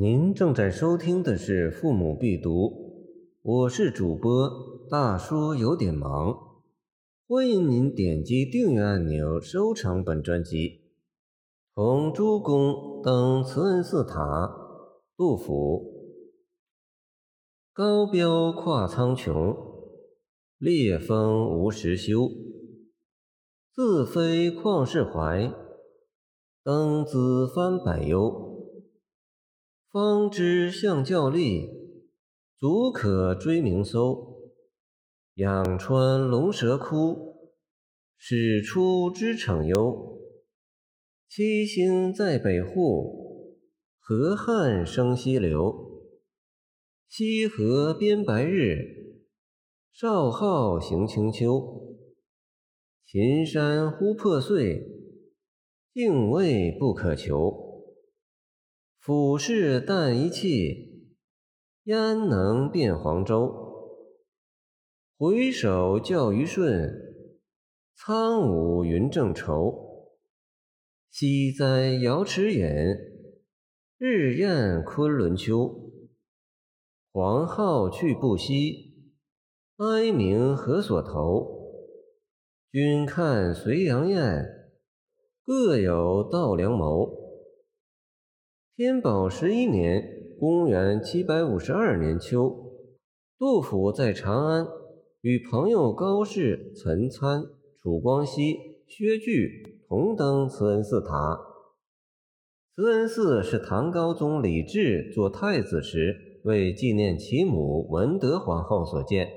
您正在收听的是《父母必读》，我是主播大叔，有点忙。欢迎您点击订阅按钮，收藏本专辑。同诸公登慈恩寺塔，杜甫。高标跨苍穹，烈风无时休。自非旷世怀，登兹翻百忧。方知相较力，足可追名搜。仰穿龙蛇窟，始出知逞幽。七星在北户，河汉生西流。西河边白日，少昊行清秋。秦山忽破碎，竟未不可求。俯视但一气，焉能辨黄州？回首教于顺，苍梧云正愁。西哉瑶池隐，日宴昆仑秋。黄皓去不息，哀鸣何所投？君看隋阳雁，各有道梁谋。天宝十一年（公元752年秋），杜甫在长安与朋友高适、岑参、楚光熙、薛据同登慈恩寺塔。慈恩寺是唐高宗李治做太子时为纪念其母文德皇后所建，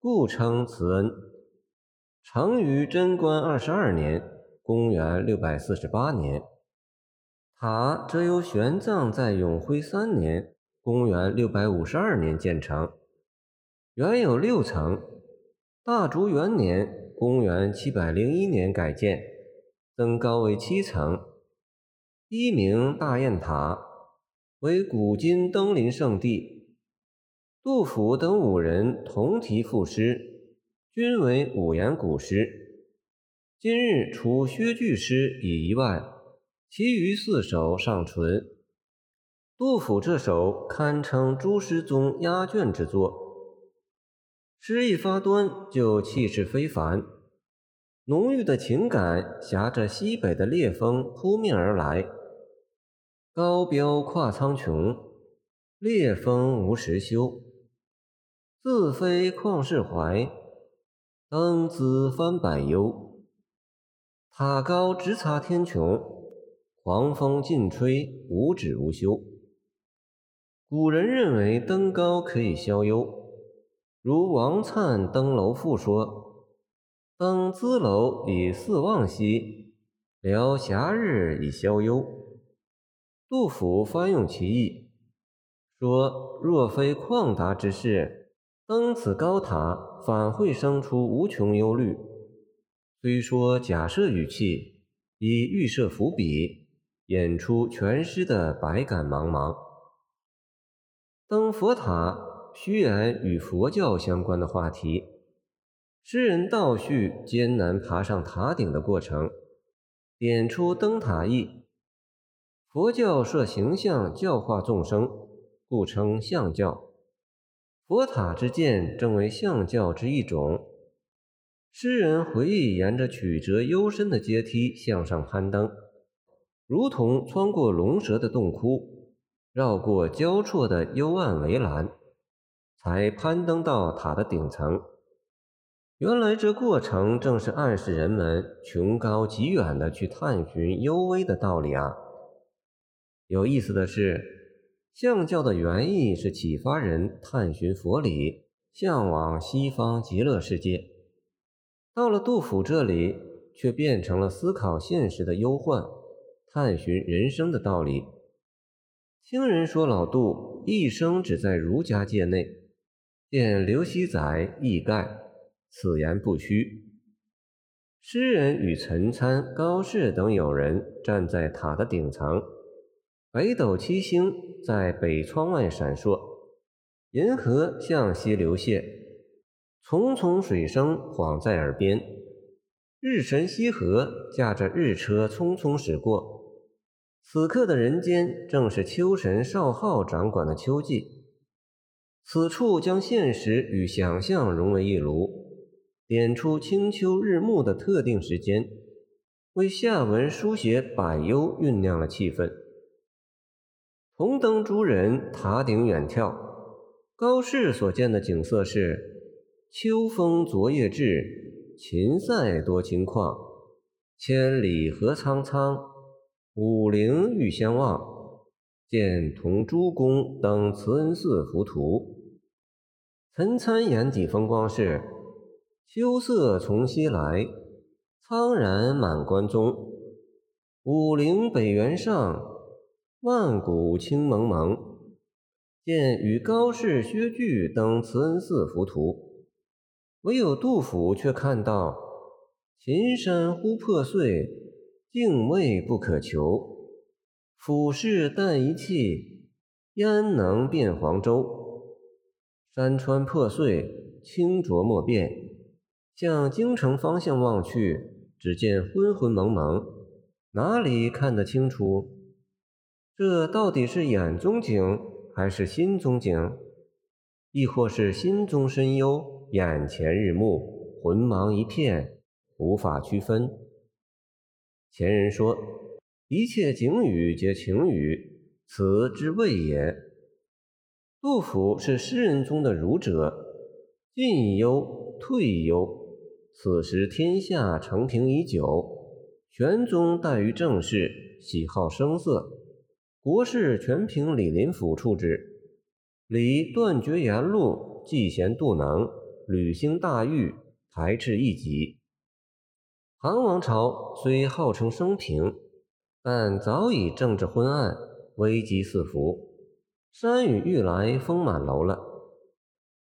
故称慈恩。成于贞观二十二年（公元648年）。塔则由玄奘在永徽三年（公元652年）建成，原有六层。大竹元年（公元701年）改建，增高为七层。一名大雁塔，为古今登临圣地。杜甫等五人同题赋诗，均为五言古诗。今日除薛据诗已遗外。其余四首尚存。杜甫这首堪称诸诗中压卷之作，诗一发端就气势非凡，浓郁的情感挟着西北的烈风扑面而来。高标跨苍穹，烈风无时休。自非旷世怀，登兹翻百忧。塔高直插天穹。狂风劲吹，无止无休。古人认为登高可以消忧，如王粲登楼赋说：“登兹楼以四望兮，聊暇日以消忧。”杜甫翻用其意，说：“若非旷达之事，登此高塔反会生出无穷忧虑。”虽说假设语气，以预设伏笔。演出全诗的百感茫茫。登佛塔，须言与佛教相关的话题。诗人倒叙艰难爬上塔顶的过程，点出登塔意。佛教设形象教化众生，故称象教。佛塔之建正为象教之一种。诗人回忆沿着曲折幽深的阶梯向上攀登。如同穿过龙蛇的洞窟，绕过交错的幽暗围栏，才攀登到塔的顶层。原来这过程正是暗示人们穷高极远的去探寻幽微的道理啊！有意思的是，象教的原意是启发人探寻佛理，向往西方极乐世界。到了杜甫这里，却变成了思考现实的忧患。探寻人生的道理。听人说老杜一生只在儒家界内，见刘熙载易盖，此言不虚。诗人与陈参、高适等友人站在塔的顶层，北斗七星在北窗外闪烁，银河向西流泻，淙淙水声晃在耳边，日神西河驾着日车匆匆驶过。此刻的人间正是秋神少昊掌管的秋季，此处将现实与想象融为一炉，点出清秋日暮的特定时间，为下文书写百忧酝酿了气氛。红灯诸人塔顶远眺，高适所见的景色是：秋风昨夜至，秦塞多情况，千里何苍苍。武陵欲相望，见同诸公登慈恩寺浮屠。岑参眼底风光是：秋色从西来，苍然满关中。武陵北原上，万古青蒙蒙。见与高适、薛据登慈恩寺浮屠。唯有杜甫却看到秦山忽破碎。敬畏不可求，俯视但一气，焉能辨黄州？山川破碎，清浊莫辨。向京城方向望去，只见昏昏蒙蒙，哪里看得清楚？这到底是眼中景，还是心中景？亦或是心中深忧，眼前日暮，魂茫一片，无法区分？前人说：“一切景语皆情语，此之谓也。”杜甫是诗人中的儒者，进忧退忧。此时天下承平已久，玄宗怠于政事，喜好声色，国事全凭李林甫处置。李断绝言路，嫉贤妒能，履行大狱，排斥异己。唐王朝虽号称升平，但早已政治昏暗，危机四伏，山雨欲来风满楼了。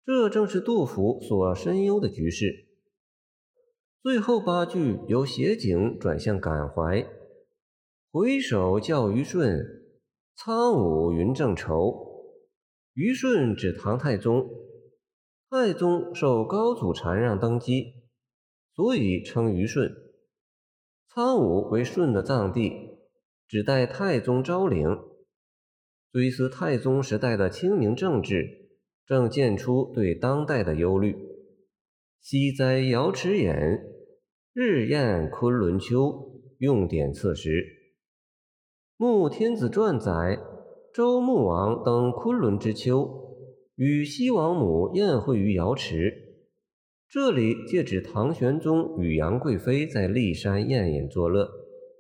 这正是杜甫所深忧的局势。最后八句由写景转向感怀：“回首教虞舜，苍梧云正愁。”虞舜指唐太宗，太宗受高祖禅让登基，所以称虞舜。苍梧为舜的藏地，只待太宗昭陵。追思太宗时代的清明政治，正见出对当代的忧虑。西哉瑶池眼，日宴昆仑秋。用典此时，《穆天子传》载，周穆王登昆仑之秋，与西王母宴会于瑶池。这里借指唐玄宗与杨贵妃在骊山宴饮作乐，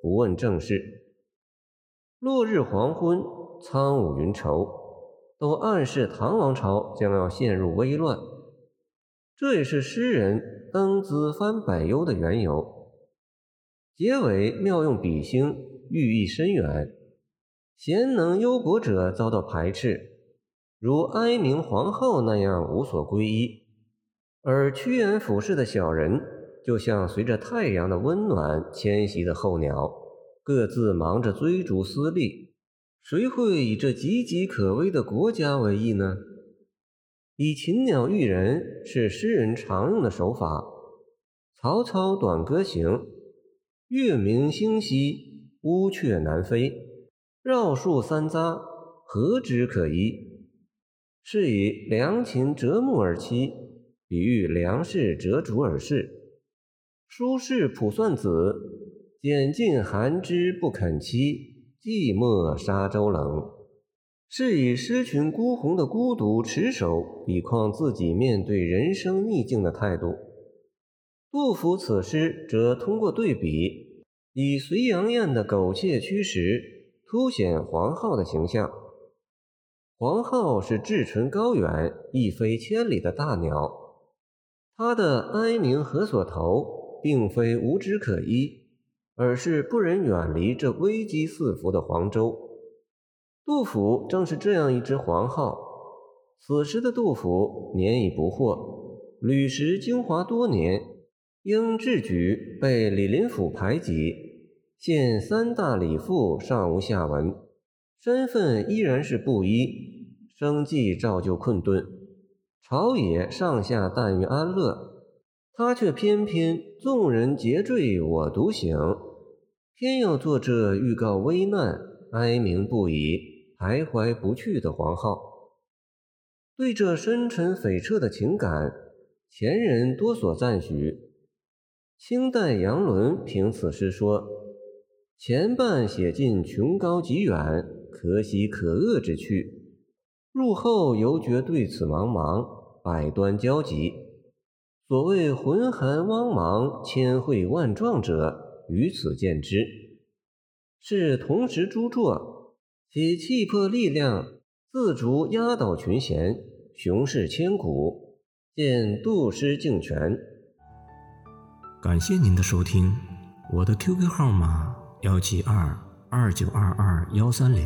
不问政事。落日黄昏，苍梧云愁，都暗示唐王朝将要陷入危乱。这也是诗人登兹翻百忧的缘由。结尾妙用比兴，寓意深远。贤能忧国者遭到排斥，如哀明皇后那样无所归依。而趋炎附势的小人，就像随着太阳的温暖迁徙的候鸟，各自忙着追逐私利。谁会以这岌岌可危的国家为意呢？以禽鸟喻人是诗人常用的手法。曹操《短歌行》：“月明星稀，乌鹊南飞。绕树三匝，何枝可依？”是以良禽择木而栖。比喻粮食折竹而逝。书士卜算子，拣尽寒枝不肯栖，寂寞沙洲冷。是以狮群孤鸿的孤独持守，比况自己面对人生逆境的态度。杜甫此诗则通过对比，以隋阳雁的苟且驱使，凸显黄浩的形象。黄浩是志存高远、一飞千里的大鸟。他的哀鸣何所投，并非无枝可依，而是不忍远离这危机四伏的黄州。杜甫正是这样一只黄浩。此时的杜甫年已不惑，履时京华多年，因智举被李林甫排挤，现三大李父尚无下文，身份依然是布衣，生计照旧困顿。朝野上下但于安乐，他却偏偏众人皆醉我独醒，偏要做这预告危难、哀鸣不已、徘徊不去的皇后。对这深沉悱恻的情感，前人多所赞许。清代杨伦评此诗说：“前半写尽穷高极远、可喜可恶之趣，入后犹觉对此茫茫、百端交集。所谓浑含汪茫、千汇万状者，于此见之。是同时诸作，其气魄力量自足压倒群贤，雄视千古，见杜诗敬泉。”感谢您的收听，我的 QQ 号码幺七二二九二二幺三零，